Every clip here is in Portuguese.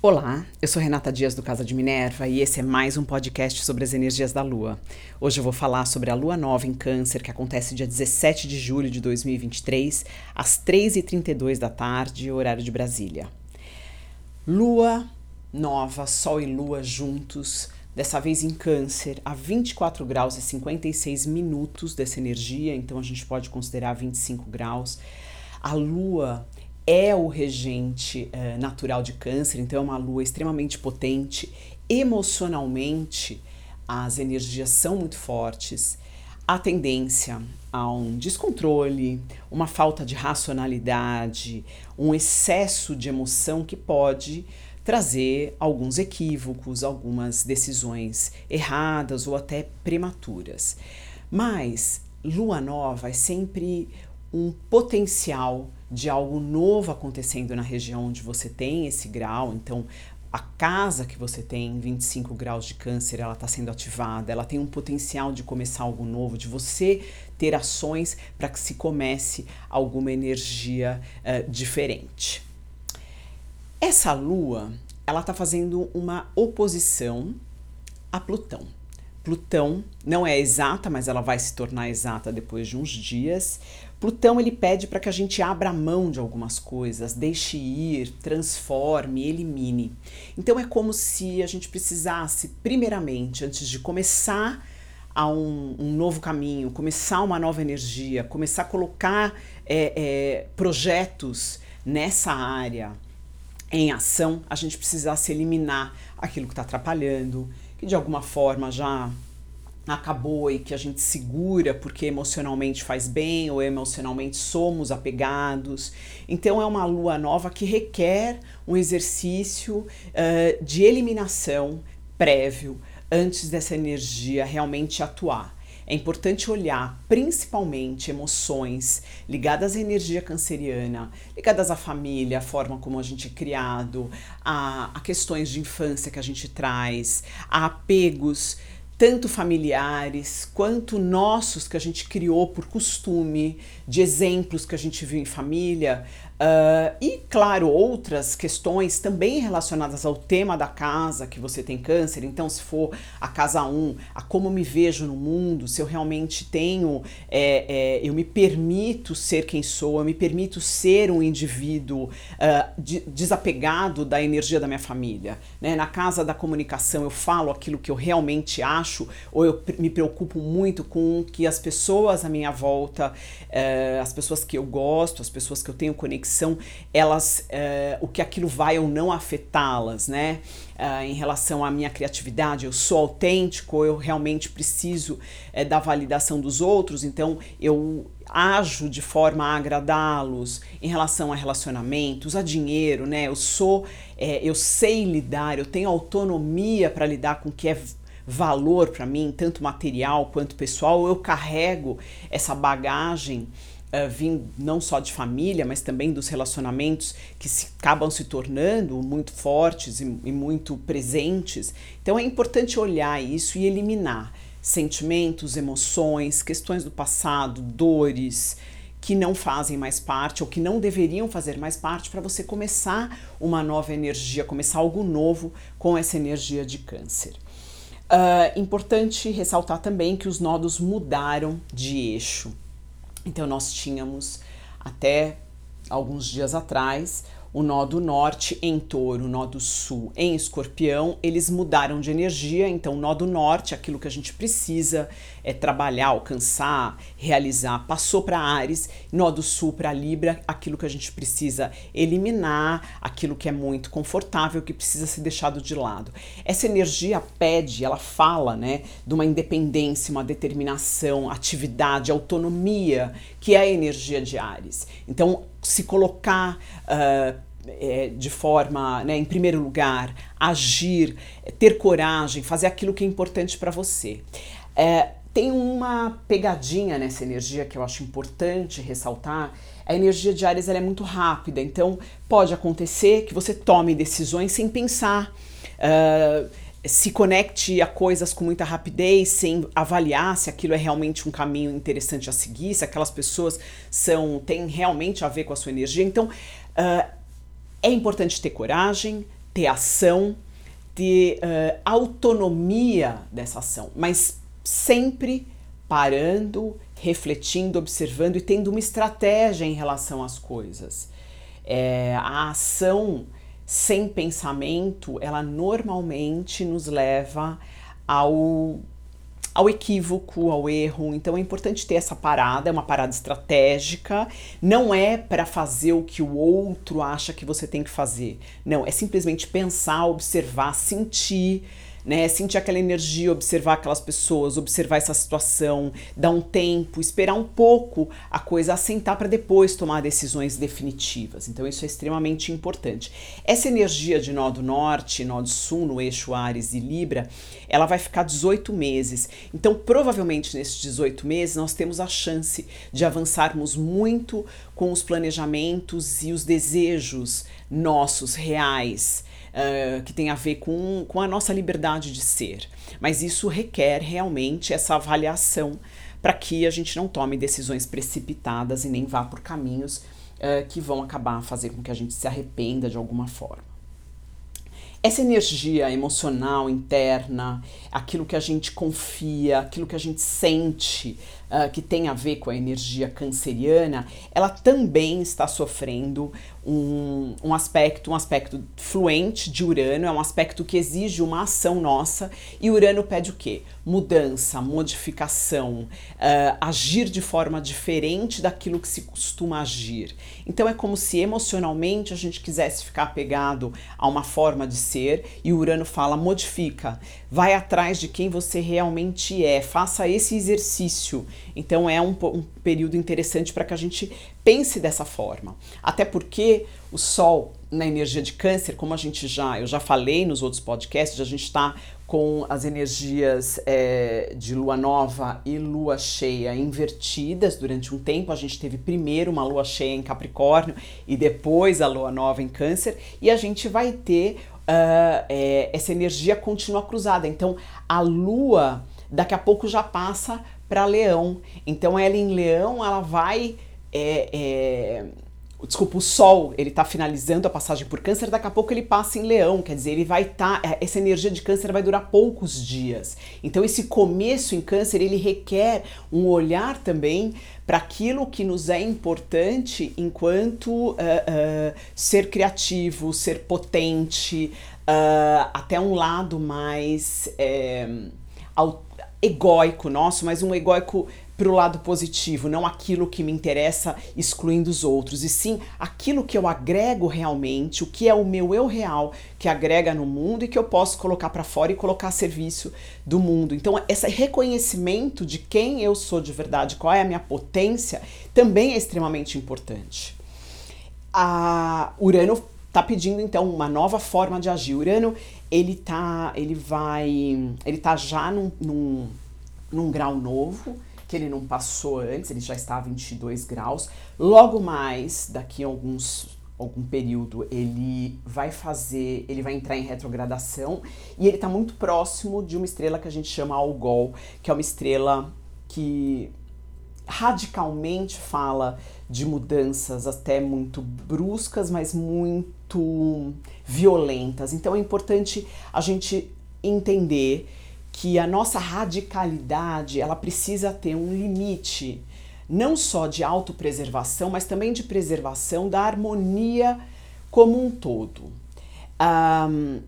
Olá, eu sou Renata Dias do Casa de Minerva e esse é mais um podcast sobre as energias da Lua. Hoje eu vou falar sobre a Lua Nova em Câncer, que acontece dia 17 de julho de 2023, às 3h32 da tarde, horário de Brasília. Lua Nova, Sol e Lua juntos, dessa vez em Câncer, a 24 graus e 56 minutos dessa energia, então a gente pode considerar 25 graus. A Lua é o regente uh, natural de câncer, então é uma lua extremamente potente. Emocionalmente, as energias são muito fortes. A tendência a um descontrole, uma falta de racionalidade, um excesso de emoção que pode trazer alguns equívocos, algumas decisões erradas ou até prematuras. Mas lua nova é sempre um potencial de algo novo acontecendo na região onde você tem esse grau. Então, a casa que você tem 25 graus de câncer, ela está sendo ativada, ela tem um potencial de começar algo novo, de você ter ações para que se comece alguma energia uh, diferente. Essa lua, ela está fazendo uma oposição a Plutão. Plutão não é exata, mas ela vai se tornar exata depois de uns dias. Plutão ele pede para que a gente abra mão de algumas coisas, deixe ir, transforme, elimine. Então é como se a gente precisasse, primeiramente, antes de começar a um, um novo caminho, começar uma nova energia, começar a colocar é, é, projetos nessa área em ação, a gente precisasse eliminar aquilo que está atrapalhando, que de alguma forma já acabou e que a gente segura porque emocionalmente faz bem ou emocionalmente somos apegados. Então é uma lua nova que requer um exercício uh, de eliminação prévio antes dessa energia realmente atuar. É importante olhar principalmente emoções ligadas à energia canceriana, ligadas à família, a forma como a gente é criado, a, a questões de infância que a gente traz, a apegos tanto familiares quanto nossos que a gente criou por costume, de exemplos que a gente viu em família, Uh, e, claro, outras questões também relacionadas ao tema da casa que você tem câncer. Então, se for a casa 1, a como me vejo no mundo, se eu realmente tenho, é, é, eu me permito ser quem sou, eu me permito ser um indivíduo uh, de, desapegado da energia da minha família. Né? Na casa da comunicação, eu falo aquilo que eu realmente acho, ou eu me preocupo muito com que as pessoas à minha volta, uh, as pessoas que eu gosto, as pessoas que eu tenho conexão, reflexão, elas, uh, o que aquilo vai ou não afetá-las, né? Uh, em relação à minha criatividade, eu sou autêntico, eu realmente preciso uh, da validação dos outros, então eu ajo de forma a agradá-los em relação a relacionamentos, a dinheiro, né? Eu sou, eu sei lidar, eu tenho autonomia para lidar com o que é valor para mim, tanto material quanto pessoal, eu carrego essa bagagem uh, vindo não só de família, mas também dos relacionamentos que se, acabam se tornando muito fortes e, e muito presentes. Então é importante olhar isso e eliminar sentimentos, emoções, questões do passado, dores que não fazem mais parte ou que não deveriam fazer mais parte para você começar uma nova energia, começar algo novo com essa energia de câncer. Uh, importante ressaltar também que os nodos mudaram de eixo. Então, nós tínhamos até alguns dias atrás o nó do norte em touro, o nó do sul em escorpião, eles mudaram de energia, então o nó do norte, aquilo que a gente precisa é trabalhar, alcançar, realizar, passou para Ares, nó do sul para Libra, aquilo que a gente precisa eliminar, aquilo que é muito confortável, que precisa ser deixado de lado. Essa energia pede, ela fala, né, de uma independência, uma determinação, atividade, autonomia, que é a energia de Ares. Então, se colocar uh, é, de forma, né, em primeiro lugar, agir, ter coragem, fazer aquilo que é importante para você. É, tem uma pegadinha nessa energia que eu acho importante ressaltar. A energia de Ares é muito rápida, então pode acontecer que você tome decisões sem pensar. Uh, se conecte a coisas com muita rapidez, sem avaliar se aquilo é realmente um caminho interessante a seguir, se aquelas pessoas são têm realmente a ver com a sua energia. Então, uh, é importante ter coragem, ter ação, ter uh, autonomia dessa ação, mas sempre parando, refletindo, observando e tendo uma estratégia em relação às coisas. É, a ação sem pensamento, ela normalmente nos leva ao ao equívoco, ao erro. Então é importante ter essa parada, é uma parada estratégica. Não é para fazer o que o outro acha que você tem que fazer. Não, é simplesmente pensar, observar, sentir né? Sentir aquela energia, observar aquelas pessoas, observar essa situação, dar um tempo, esperar um pouco a coisa assentar para depois tomar decisões definitivas. Então isso é extremamente importante. Essa energia de nó do norte, nó do sul, no eixo Ares e Libra, ela vai ficar 18 meses. Então provavelmente nesses 18 meses nós temos a chance de avançarmos muito com os planejamentos e os desejos nossos reais uh, que tem a ver com, com a nossa liberdade de ser. Mas isso requer realmente essa avaliação para que a gente não tome decisões precipitadas e nem vá por caminhos uh, que vão acabar fazer com que a gente se arrependa de alguma forma. Essa energia emocional interna, aquilo que a gente confia, aquilo que a gente sente, uh, que tem a ver com a energia canceriana, ela também está sofrendo um, um aspecto, um aspecto fluente de Urano, é um aspecto que exige uma ação nossa, e Urano pede o quê? Mudança, modificação, uh, agir de forma diferente daquilo que se costuma agir. Então é como se emocionalmente a gente quisesse ficar apegado a uma forma de ser, e Urano fala: modifica, vai atrás de quem você realmente é, faça esse exercício. Então é um, um período interessante para que a gente pense dessa forma. Até porque o Sol na energia de câncer, como a gente já, eu já falei nos outros podcasts, a gente está com as energias é, de lua nova e lua cheia invertidas durante um tempo. A gente teve primeiro uma lua cheia em Capricórnio e depois a lua nova em Câncer, e a gente vai ter uh, é, essa energia continua cruzada. Então a lua daqui a pouco já passa para Leão. Então ela em Leão ela vai é, é, desculpa, o Sol, ele está finalizando a passagem por Câncer, daqui a pouco ele passa em Leão, quer dizer, ele vai estar, tá, é, essa energia de Câncer vai durar poucos dias. Então esse começo em Câncer, ele requer um olhar também para aquilo que nos é importante enquanto uh, uh, ser criativo, ser potente, uh, até um lado mais é, egóico nosso, mas um egóico para o lado positivo, não aquilo que me interessa excluindo os outros, e sim aquilo que eu agrego realmente, o que é o meu eu real que agrega no mundo e que eu posso colocar para fora e colocar a serviço do mundo. Então, esse reconhecimento de quem eu sou de verdade, qual é a minha potência, também é extremamente importante. A Urano está pedindo então uma nova forma de agir. Urano ele tá, ele vai, ele tá já num, num, num grau novo que ele não passou antes, ele já está a 22 graus. Logo mais, daqui a alguns algum período, ele vai fazer, ele vai entrar em retrogradação e ele está muito próximo de uma estrela que a gente chama Algol, que é uma estrela que radicalmente fala de mudanças até muito bruscas, mas muito violentas. Então é importante a gente entender que a nossa radicalidade ela precisa ter um limite, não só de autopreservação, mas também de preservação da harmonia como um todo. Um,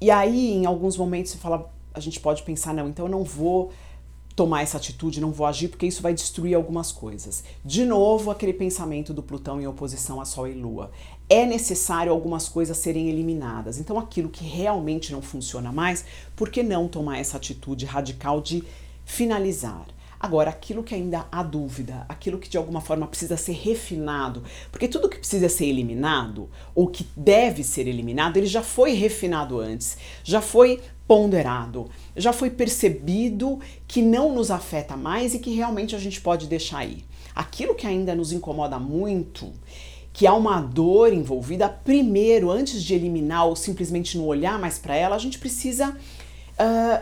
e aí, em alguns momentos, você fala, a gente pode pensar, não, então eu não vou tomar essa atitude, não vou agir, porque isso vai destruir algumas coisas. De novo, aquele pensamento do Plutão em oposição a Sol e Lua. É necessário algumas coisas serem eliminadas. Então, aquilo que realmente não funciona mais, por que não tomar essa atitude radical de finalizar? Agora, aquilo que ainda há dúvida, aquilo que de alguma forma precisa ser refinado, porque tudo que precisa ser eliminado, ou que deve ser eliminado, ele já foi refinado antes, já foi ponderado, já foi percebido que não nos afeta mais e que realmente a gente pode deixar aí. Aquilo que ainda nos incomoda muito, que há uma dor envolvida, primeiro, antes de eliminar ou simplesmente não olhar mais para ela, a gente precisa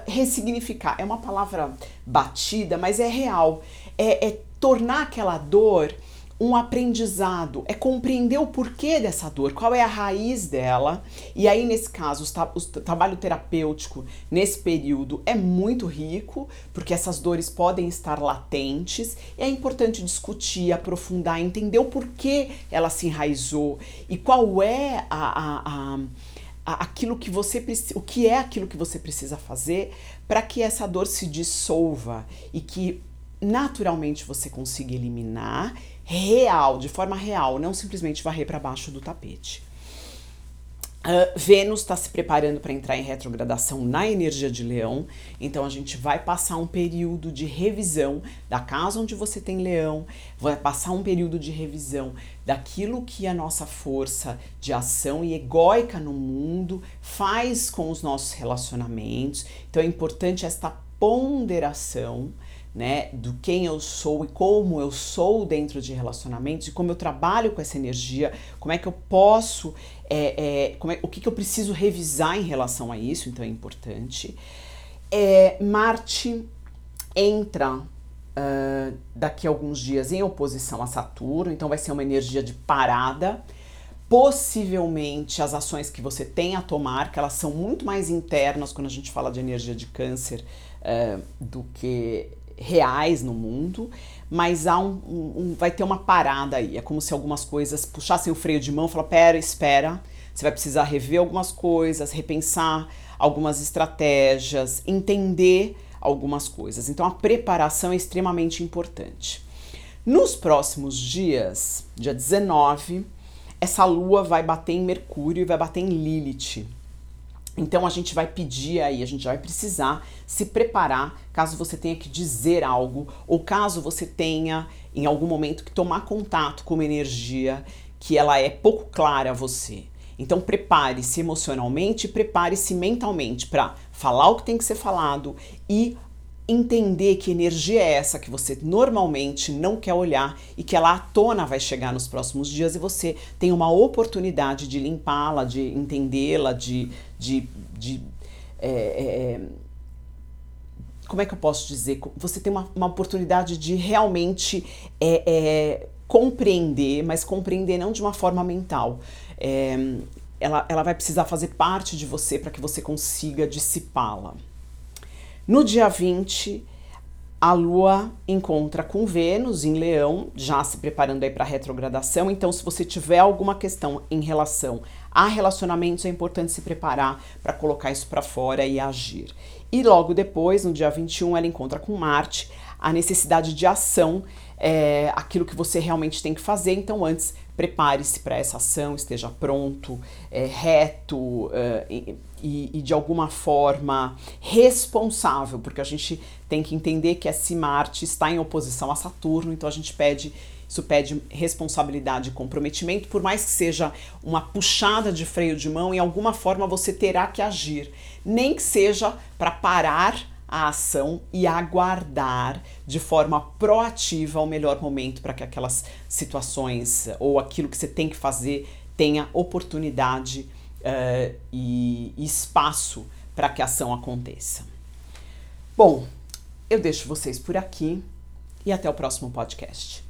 ressignificar. É uma palavra batida, mas é real. É, é tornar aquela dor um aprendizado, é compreender o porquê dessa dor, qual é a raiz dela. E aí, nesse caso, o, o trabalho terapêutico nesse período é muito rico, porque essas dores podem estar latentes. E é importante discutir, aprofundar, entender o porquê ela se enraizou e qual é a, a, a aquilo que você o que é aquilo que você precisa fazer para que essa dor se dissolva e que naturalmente você consiga eliminar real, de forma real, não simplesmente varrer para baixo do tapete. Uh, Vênus está se preparando para entrar em retrogradação na energia de Leão, então a gente vai passar um período de revisão da casa onde você tem Leão, vai passar um período de revisão daquilo que a nossa força de ação e egóica no mundo faz com os nossos relacionamentos. Então é importante esta ponderação né, do quem eu sou e como eu sou dentro de relacionamentos e como eu trabalho com essa energia, como é que eu posso, é, é, é, o que, que eu preciso revisar em relação a isso, então é importante. É, Marte entra uh, daqui a alguns dias em oposição a Saturno, então vai ser uma energia de parada. Possivelmente as ações que você tem a tomar, que elas são muito mais internas quando a gente fala de energia de câncer uh, do que reais no mundo, mas há um, um, vai ter uma parada aí. É como se algumas coisas puxassem o freio de mão e falar: pera, espera, você vai precisar rever algumas coisas, repensar algumas estratégias, entender algumas coisas. Então a preparação é extremamente importante. Nos próximos dias, dia 19, essa lua vai bater em Mercúrio e vai bater em Lilith. Então a gente vai pedir aí, a gente vai precisar se preparar caso você tenha que dizer algo ou caso você tenha em algum momento que tomar contato com uma energia que ela é pouco clara a você. Então prepare-se emocionalmente, prepare-se mentalmente para falar o que tem que ser falado e entender que energia é essa que você normalmente não quer olhar e que ela à tona vai chegar nos próximos dias e você tem uma oportunidade de limpá-la, de entendê-la, de, de, de é, é, como é que eu posso dizer? Você tem uma, uma oportunidade de realmente é, é compreender, mas compreender não de uma forma mental. É, ela, ela vai precisar fazer parte de você para que você consiga dissipá-la. No dia 20, a Lua encontra com Vênus em Leão, já se preparando aí para a retrogradação. Então, se você tiver alguma questão em relação a relacionamentos, é importante se preparar para colocar isso para fora e agir. E logo depois, no dia 21, ela encontra com Marte a necessidade de ação, é, aquilo que você realmente tem que fazer. Então, antes, prepare-se para essa ação, esteja pronto, é, reto, é, e, e, de alguma forma responsável, porque a gente tem que entender que esse Marte está em oposição a Saturno, então a gente pede isso pede responsabilidade e comprometimento, por mais que seja uma puxada de freio de mão, em alguma forma você terá que agir, nem que seja para parar a ação e aguardar de forma proativa o melhor momento para que aquelas situações ou aquilo que você tem que fazer tenha oportunidade uh, e espaço para que a ação aconteça. Bom, eu deixo vocês por aqui e até o próximo podcast.